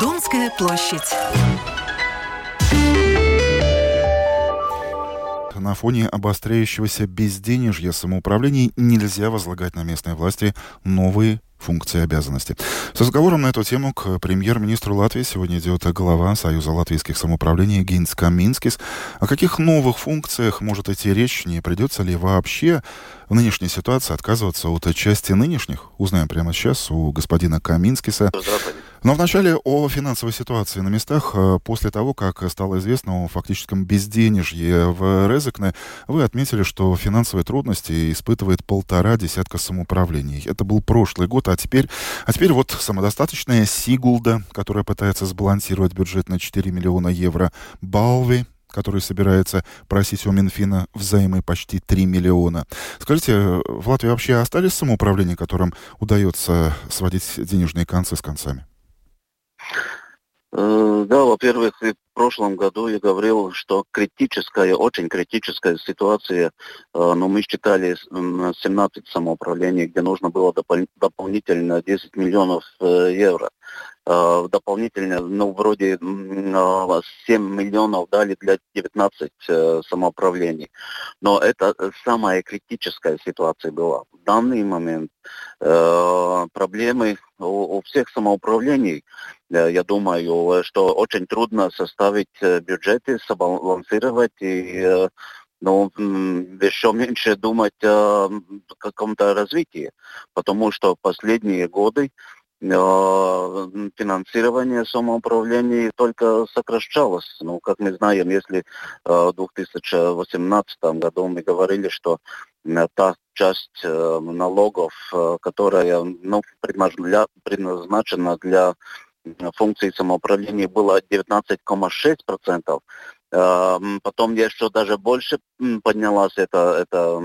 [SPEAKER 2] Думская площадь. На фоне обостряющегося безденежья самоуправлений нельзя возлагать на местные власти новые функции и обязанности. С разговором на эту тему к премьер-министру Латвии сегодня идет глава Союза латвийских самоуправлений Гинс Каминскис. О каких новых функциях может идти речь, не придется ли вообще в нынешней ситуации отказываться от части нынешних? Узнаем прямо сейчас у господина Каминскиса. Но вначале о финансовой ситуации на местах. Э, после того, как стало известно о фактическом безденежье в Резекне, вы отметили, что финансовые трудности испытывает полтора десятка самоуправлений. Это был прошлый год, а теперь, а теперь вот самодостаточная Сигулда, которая пытается сбалансировать бюджет на 4 миллиона евро, Балви, который собирается просить у Минфина взаймы почти 3 миллиона. Скажите, в Латвии вообще остались самоуправления, которым удается сводить денежные концы с концами?
[SPEAKER 7] Э, да, во-первых, в прошлом году я говорил, что критическая, очень критическая ситуация, э, но мы считали 17 самоуправлений, где нужно было допол- дополнительно 10 миллионов э, евро. Дополнительно, ну, вроде 7 миллионов дали для 19 самоуправлений. Но это самая критическая ситуация была. В данный момент проблемы у всех самоуправлений, я думаю, что очень трудно составить э, бюджеты, сбалансировать и э, ну, еще меньше думать о каком-то развитии, потому что последние годы э, финансирование самоуправления только сокращалось. Ну, как мы знаем, если в 2018 году мы говорили, что та часть налогов, которая ну, предназначена для функции самоуправления было 19,6%. Потом еще даже больше поднялась эта, эта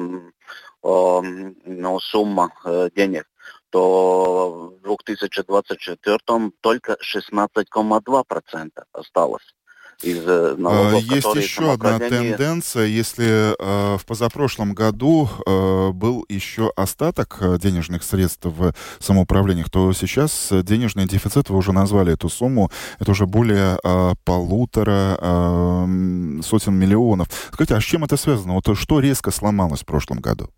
[SPEAKER 7] ну, сумма э, денег, то в 2024 только 16,2% осталось.
[SPEAKER 2] Из э, налогов, Есть еще одна тенденция. Если э, в позапрошлом году э, был еще остаток э, денежных средств в самоуправлениях, то сейчас денежный дефицит, вы уже назвали эту сумму, это уже более э, полутора э, сотен миллионов. Скажите, а с чем это связано? Вот что резко сломалось в прошлом году?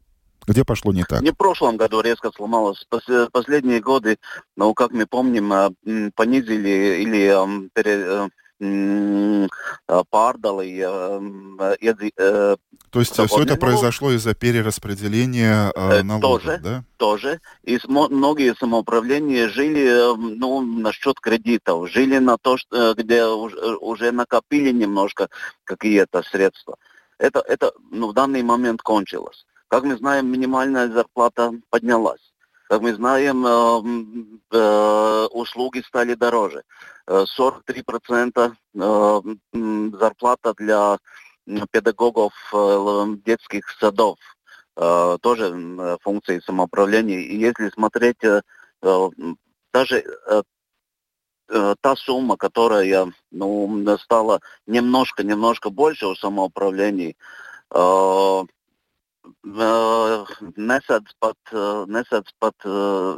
[SPEAKER 2] Где пошло не так?
[SPEAKER 7] Не в прошлом году резко сломалось. Последние годы, ну, как мы помним, э, понизили или pārdalīja
[SPEAKER 2] iedzīvotāju. То есть все это произошло из-за перераспределения э, налогов,
[SPEAKER 7] тоже,
[SPEAKER 2] да?
[SPEAKER 7] Тоже. И многие самоуправления жили ну, на счет кредитов, жили на то, что, где уже накопили немножко какие-то средства. Это, это ну, в данный момент кончилось. Как мы знаем, минимальная зарплата поднялась. Как мы знаем, э, э, услуги стали дороже. 43% э, зарплата для педагогов детских садов. Тоже функции самоуправления. И если смотреть даже та сумма, которая ну, стала немножко-немножко больше у самоуправлений, nesadz pat, nesadz pat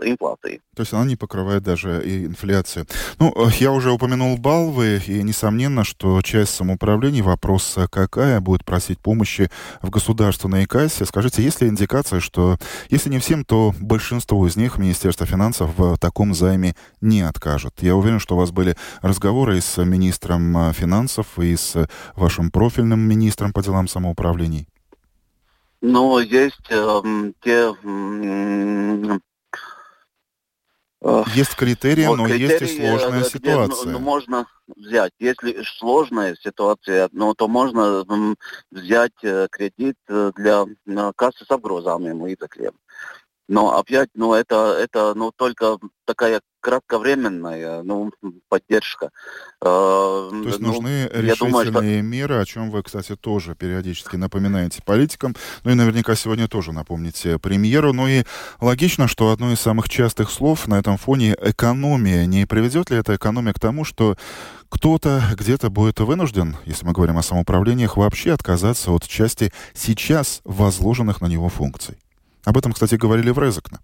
[SPEAKER 7] инфляции.
[SPEAKER 2] То есть она не покрывает даже и инфляцию. Ну, я уже упомянул Балвы, и несомненно, что часть самоуправлений, вопрос какая, будет просить помощи в государственной кассе. Скажите, есть ли индикация, что если не всем, то большинство из них Министерство финансов в таком займе не откажет? Я уверен, что у вас были разговоры с министром финансов, и с вашим профильным министром по делам самоуправлений.
[SPEAKER 7] Но есть э, те...
[SPEAKER 2] Э, есть критерии, вот но критерии, есть и сложная где, ситуация.
[SPEAKER 7] Ну, можно взять. Если сложная ситуация, ну, то можно взять э, кредит э, для кассы с обгрузами līdzekļiem. Но опять, ну, это, это ну, только такая кратковременная ну, поддержка.
[SPEAKER 2] То есть ну, нужны решительные думаю, что... меры, о чем вы, кстати, тоже периодически напоминаете политикам. Ну и наверняка сегодня тоже напомните премьеру. Ну и логично, что одно из самых частых слов на этом фоне экономия. Не приведет ли эта экономия к тому, что кто-то где-то будет вынужден, если мы говорим о самоуправлениях, вообще отказаться от части сейчас возложенных на него функций? Об этом, кстати, говорили в Резекне.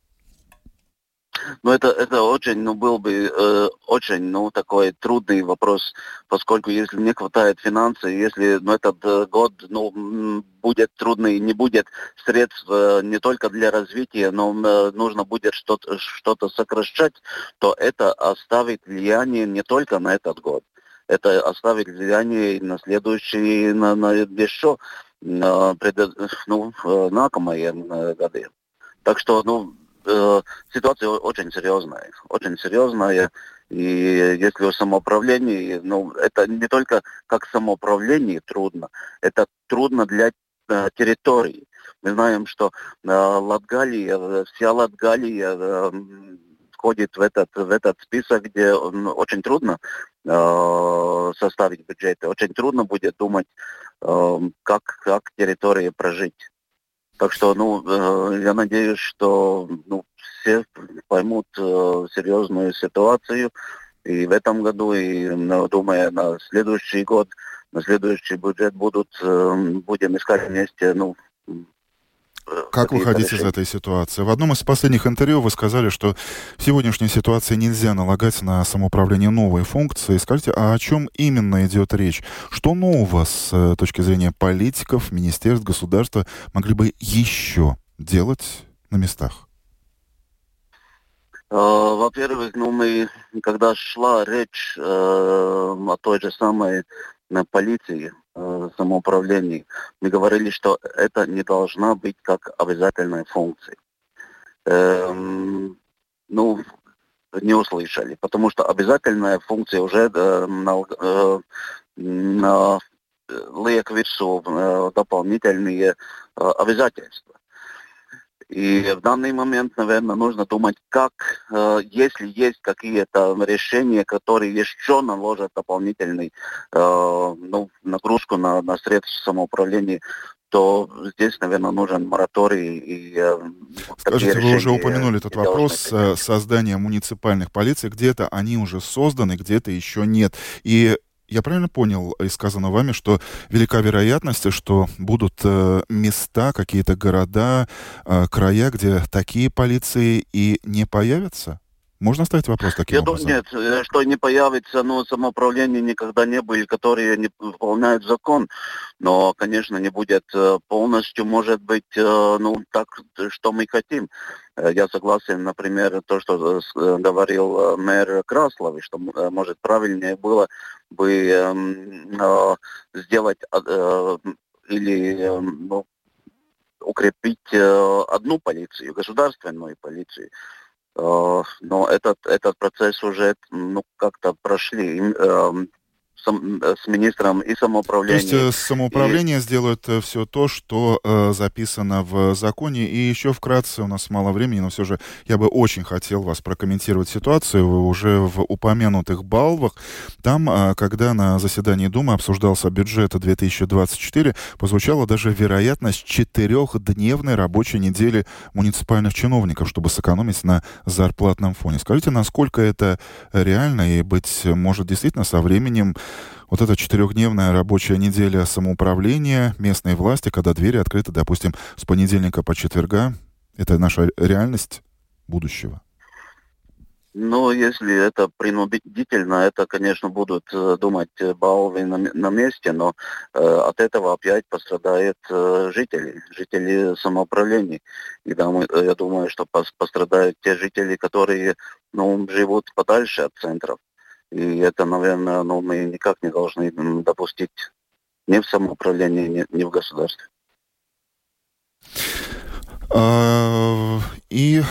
[SPEAKER 7] Ну, это, это очень, ну, был бы э, очень, ну, такой трудный вопрос, поскольку если не хватает финансов, если, ну, этот э, год, ну, будет трудный, не будет средств э, не только для развития, но э, нужно будет что-то что сокращать, то это оставит влияние не только на этот год, это оставит влияние на следующие, на, на еще на, пред, ну, э, годы. Так что, ну, э, ситуация очень серьезная, очень серьезная. И если о самоуправлении, ну, это не только как самоуправление трудно, это трудно для э, территории. Мы знаем, что э, Латгалия, вся Латгалия э, входит в этот, в этот список, где очень трудно э, составить бюджеты, очень трудно будет думать, э, как, как территории прожить. Так что, ну, э, я надеюсь, что ну, все поймут э, серьезную ситуацию и в этом году, и ну, думая на следующий год, на следующий бюджет будут, э, будем искать вместе, ну,
[SPEAKER 2] как выходить из этой ситуации? В одном из последних интервью вы сказали, что в сегодняшней ситуации нельзя налагать на самоуправление новые функции. Скажите, а о чем именно идет речь? Что нового с э, точки зрения политиков, министерств, государства могли бы еще делать на местах?
[SPEAKER 7] Э, во-первых, ну мы, когда шла речь э, о той же самой на полиции, э, самоуправлении, мы говорили, что это не должна быть как обязательная функция. Эм, ну, не услышали, потому что обязательная функция уже э, на, э, на, liek virsū э, дополнительные э, обязательства. И в данный момент, наверное, нужно думать, как, э, если есть какие-то решения, которые еще наложат дополнительный э, ну, нагрузку на, на средства самоуправления, то здесь, наверное, нужен мораторий. И,
[SPEAKER 2] э, Скажите, вы уже упомянули этот вопрос создания муниципальных полиций. Где-то они уже созданы, где-то еще нет. И я правильно понял из сказанного вами, что велика вероятность, что будут э, места, какие-то города, э, края, где такие полиции и не появятся? Можно ставить вопрос таким
[SPEAKER 7] Я
[SPEAKER 2] образом?
[SPEAKER 7] Думаю, нет, э, что не появится, но самоуправление никогда не были, которые не выполняют закон. Но, конечно, не будет э, полностью, может быть, э, ну, так, что мы хотим. Я согласен, например, то, что говорил мэр Красловый, что, может, правильнее было бы эм, сделать или ну, укрепить одну полицию, государственную полицию. Э, но этот, этот процесс уже ну, как-то прошли. Э, с министром и самоуправления.
[SPEAKER 2] То есть э, самоуправление и... сделает э, все то, что э, записано в законе. И еще вкратце, у нас мало времени, но все же я бы очень хотел вас прокомментировать ситуацию. Уже в упомянутых Балвах. Там, э, когда на заседании Думы обсуждался бюджет 2024, позвучала даже вероятность четырехдневной рабочей недели муниципальных чиновников, чтобы сэкономить на зарплатном фоне. Скажите, насколько это реально и, быть может, действительно со временем вот эта четырехдневная рабочая неделя самоуправления местной власти, когда двери открыты, допустим, с понедельника по четверга, это наша реальность будущего?
[SPEAKER 7] Ну, если это принудительно, это, конечно, будут э, думать э, Баовы на, на месте, но э, от этого опять пострадают э, жители, жители самоуправлений. И да, мы, я думаю, что пострадают те жители, которые ну, живут подальше от центров. И это, наверное, ну, мы никак не должны допустить ни в самоуправлении, ни, ни в государстве.
[SPEAKER 2] А, и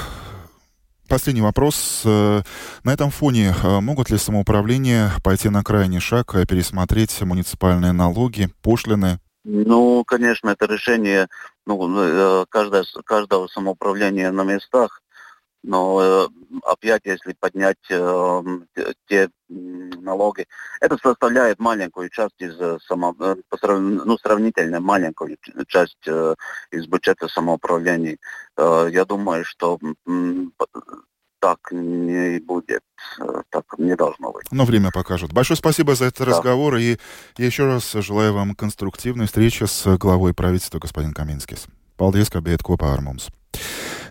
[SPEAKER 2] последний вопрос. Э, на этом фоне э, могут ли самоуправления пойти на крайний шаг, и пересмотреть муниципальные налоги, пошлины?
[SPEAKER 7] Ну, конечно, это решение ну, э, каждое, каждого самоуправления на местах. Но э, опять, если поднять э, те налоги, это составляет маленькую часть из э, само, ну, сравнительно маленькую часть из бюджета самоуправления. Я думаю, что так не будет, так не должно быть.
[SPEAKER 2] Но время покажет. Большое спасибо за этот да. разговор, и еще раз желаю вам конструктивной встречи с главой правительства, господин Каминскис. Paldies, ka bijat kopā ar mums.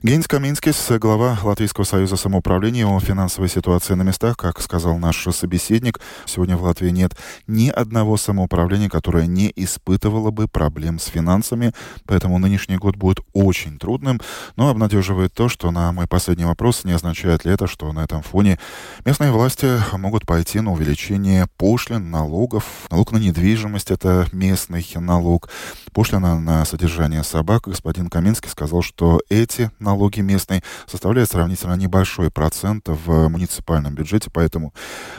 [SPEAKER 2] Гейнс Каминскис, глава Латвийского союза самоуправления о финансовой ситуации на местах, как сказал наш собеседник, сегодня в Латвии нет ни одного самоуправления, которое не испытывало бы проблем с финансами, поэтому нынешний год будет очень трудным, но обнадеживает то, что на мой последний вопрос, не означает ли это, что на этом фоне местные власти могут пойти на увеличение пошлин, налогов, налог на недвижимость, это местный налог, пошлина на содержание собак. Господин Каминский сказал, что эти налоги местные составляют сравнительно небольшой процент в муниципальном бюджете, поэтому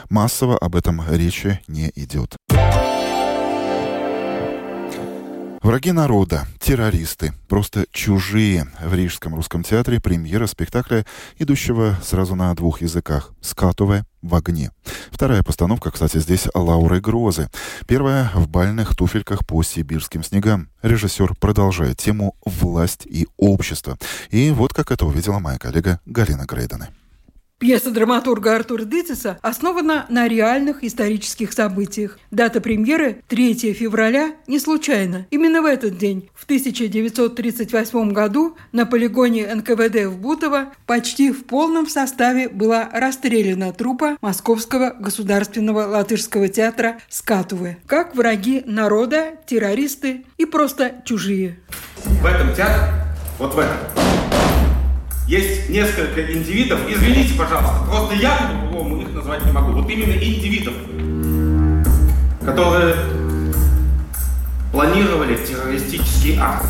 [SPEAKER 2] массово об этом речи не идет. Враги народа, террористы, просто чужие. В Рижском русском театре премьера спектакля, идущего сразу на двух языках. «Скатовая в огне». Вторая постановка, кстати, здесь Лауры Грозы. Первая в бальных туфельках по сибирским снегам. Режиссер продолжает тему «Власть и общество». И вот как это увидела моя коллега Галина Грейдена.
[SPEAKER 8] Пьеса драматурга Артура Дитиса основана на реальных исторических событиях. Дата премьеры – 3 февраля не случайно. Именно в этот день, в 1938 году, на полигоне НКВД в Бутово почти в полном составе была расстреляна трупа Московского государственного латышского театра «Скатувы». Как враги народа, террористы и просто чужие.
[SPEAKER 9] В этом театре, вот в этом, есть несколько индивидов, извините, пожалуйста, просто я по-другому их назвать не могу, вот именно индивидов, которые планировали террористический акт.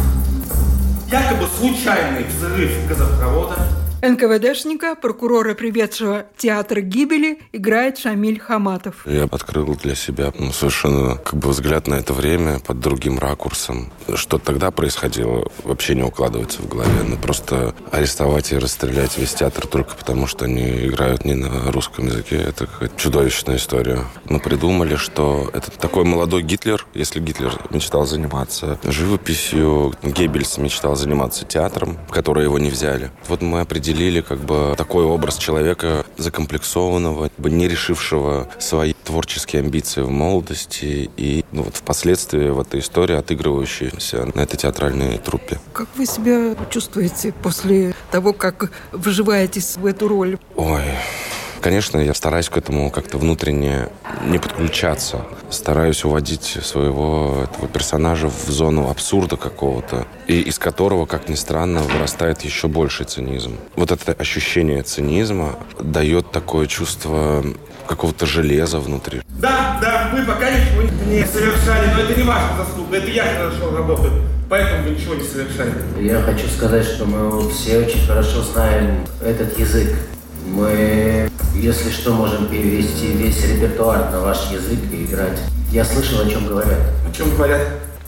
[SPEAKER 9] Якобы случайный взрыв газопровода –
[SPEAKER 8] НКВДшника, прокурора, приведшего театр гибели, играет Шамиль Хаматов.
[SPEAKER 10] Я открыл для себя ну, совершенно как бы взгляд на это время под другим ракурсом. Что тогда происходило, вообще не укладывается в голове. Ну, просто арестовать и расстрелять весь театр только потому, что они играют не на русском языке, это чудовищная история. Мы придумали, что это такой молодой Гитлер, если Гитлер мечтал заниматься живописью, Геббельс мечтал заниматься театром, в который его не взяли. Вот мы определили определили как бы такой образ человека закомплексованного, не решившего свои творческие амбиции в молодости и ну, вот впоследствии в этой истории отыгрывающейся на этой театральной труппе.
[SPEAKER 8] Как вы себя чувствуете после того, как вживаетесь в эту роль?
[SPEAKER 10] Ой, Конечно, я стараюсь к этому как-то внутренне не подключаться. Стараюсь уводить своего этого персонажа в зону абсурда какого-то, и из которого, как ни странно, вырастает еще больший цинизм. Вот это ощущение цинизма дает такое чувство какого-то железа внутри.
[SPEAKER 9] Да, да, вы пока ничего не совершали, но это не ваша заслуга, это я хорошо работаю, поэтому вы ничего не совершали.
[SPEAKER 11] Я хочу сказать, что мы все очень хорошо знаем этот язык. Мы, если что, можем перевести весь репертуар на ваш язык и играть. Я слышал, о чем говорят.
[SPEAKER 9] О чем говорят?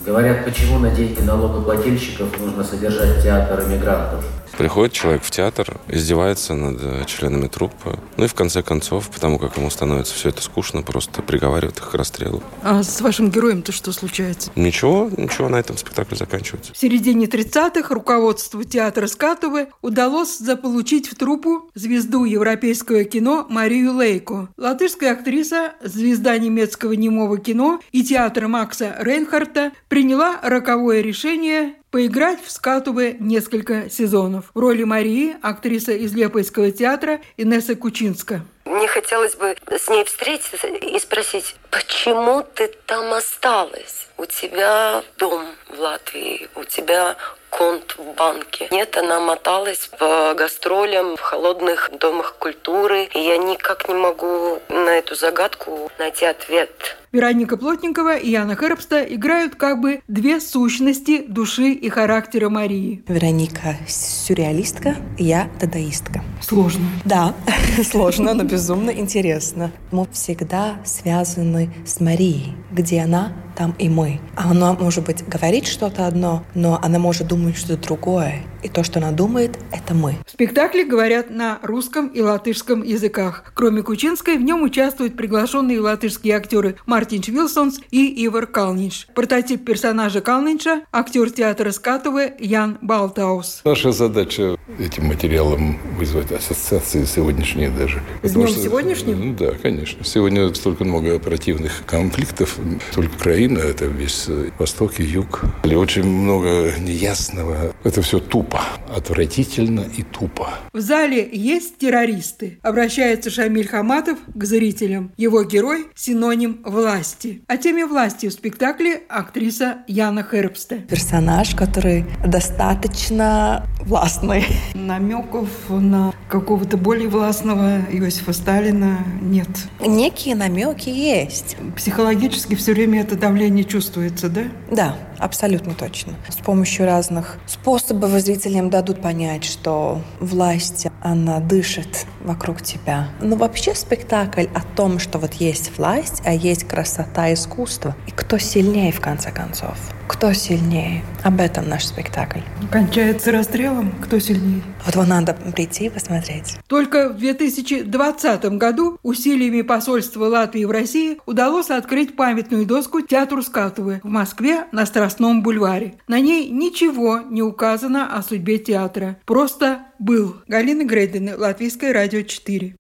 [SPEAKER 11] Говорят, почему на деньги налогоплательщиков нужно содержать театр иммигрантов.
[SPEAKER 10] Приходит человек в театр, издевается над э, членами труппы, ну и в конце концов, потому как ему становится все это скучно, просто приговаривает их к расстрелу.
[SPEAKER 8] А с вашим героем-то что случается?
[SPEAKER 10] Ничего, ничего, на этом спектакль заканчивается.
[SPEAKER 8] В середине 30-х руководству театра Скатовы удалось заполучить в труппу звезду европейского кино Марию Лейко. Латышская актриса, звезда немецкого немого кино и театра Макса Рейнхарта приняла роковое решение поиграть в Скатуве несколько сезонов. В роли Марии актриса из Лепойского театра Инесса Кучинска.
[SPEAKER 12] Мне хотелось бы с ней встретиться и спросить, почему ты там осталась? У тебя дом в Латвии, у тебя конт в банке. Нет, она моталась по гастролям в холодных домах культуры, и я никак не могу на эту загадку найти ответ.
[SPEAKER 8] Вероника Плотникова и Яна Хербста играют как бы две сущности души и характера Марии.
[SPEAKER 13] Вероника сюрреалистка, я дадаистка.
[SPEAKER 8] Сложно.
[SPEAKER 13] Да, сложно, но безумно интересно. Мы всегда связаны с Марией. Где она, там и мы. А она, может быть, говорит что-то одно, но она может думать что-то другое. И то, что она думает, это мы.
[SPEAKER 8] В спектакле говорят на русском и латышском языках. Кроме Кучинской, в нем участвуют приглашенные латышские актеры Мартин Вилсонс и Ивар Калнинш. Прототип персонажа Калнинша – актер театра Скатовы Ян Балтаус.
[SPEAKER 14] Наша задача этим материалом вызвать ассоциации сегодняшние даже.
[SPEAKER 8] С днем что, сегодняшним?
[SPEAKER 14] Ну, да, конечно. Сегодня столько много оперативных конфликтов. Только Украина, это весь Восток и Юг. И очень много неясного. Это все тупо тупо. Отвратительно и тупо.
[SPEAKER 8] В зале есть террористы. Обращается Шамиль Хаматов к зрителям. Его герой – синоним власти. О теме власти в спектакле актриса Яна Хербсте.
[SPEAKER 13] Персонаж, который достаточно властный.
[SPEAKER 8] Намеков на какого-то более властного Иосифа Сталина нет.
[SPEAKER 13] Некие намеки есть.
[SPEAKER 8] Психологически все время это давление чувствуется, да?
[SPEAKER 13] Да, абсолютно точно. С помощью разных способов зрителям дадут понять, что власть, она дышит вокруг тебя. Но вообще спектакль о том, что вот есть власть, а есть красота искусства. И кто сильнее, в конце концов? Кто сильнее? Об этом наш спектакль.
[SPEAKER 8] Кончается расстрелом? Кто сильнее?
[SPEAKER 13] Вот его надо прийти и посмотреть.
[SPEAKER 8] Только в 2020 году усилиями посольства Латвии в России удалось открыть памятную доску театру Скатовы в Москве на Страстном бульваре. На ней ничего не указано о судьбе театра. Просто был. Галина Грейдена, Латвийское радио 4.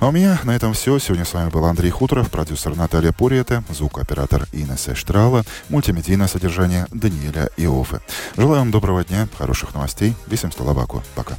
[SPEAKER 2] А у меня на этом все. Сегодня с вами был Андрей Хуторов, продюсер Наталья Пуриета, звукооператор Инесса Штрала, мультимедийное содержание Даниэля Иофе. Желаю вам доброго дня, хороших новостей. Висим Столабаку. Пока.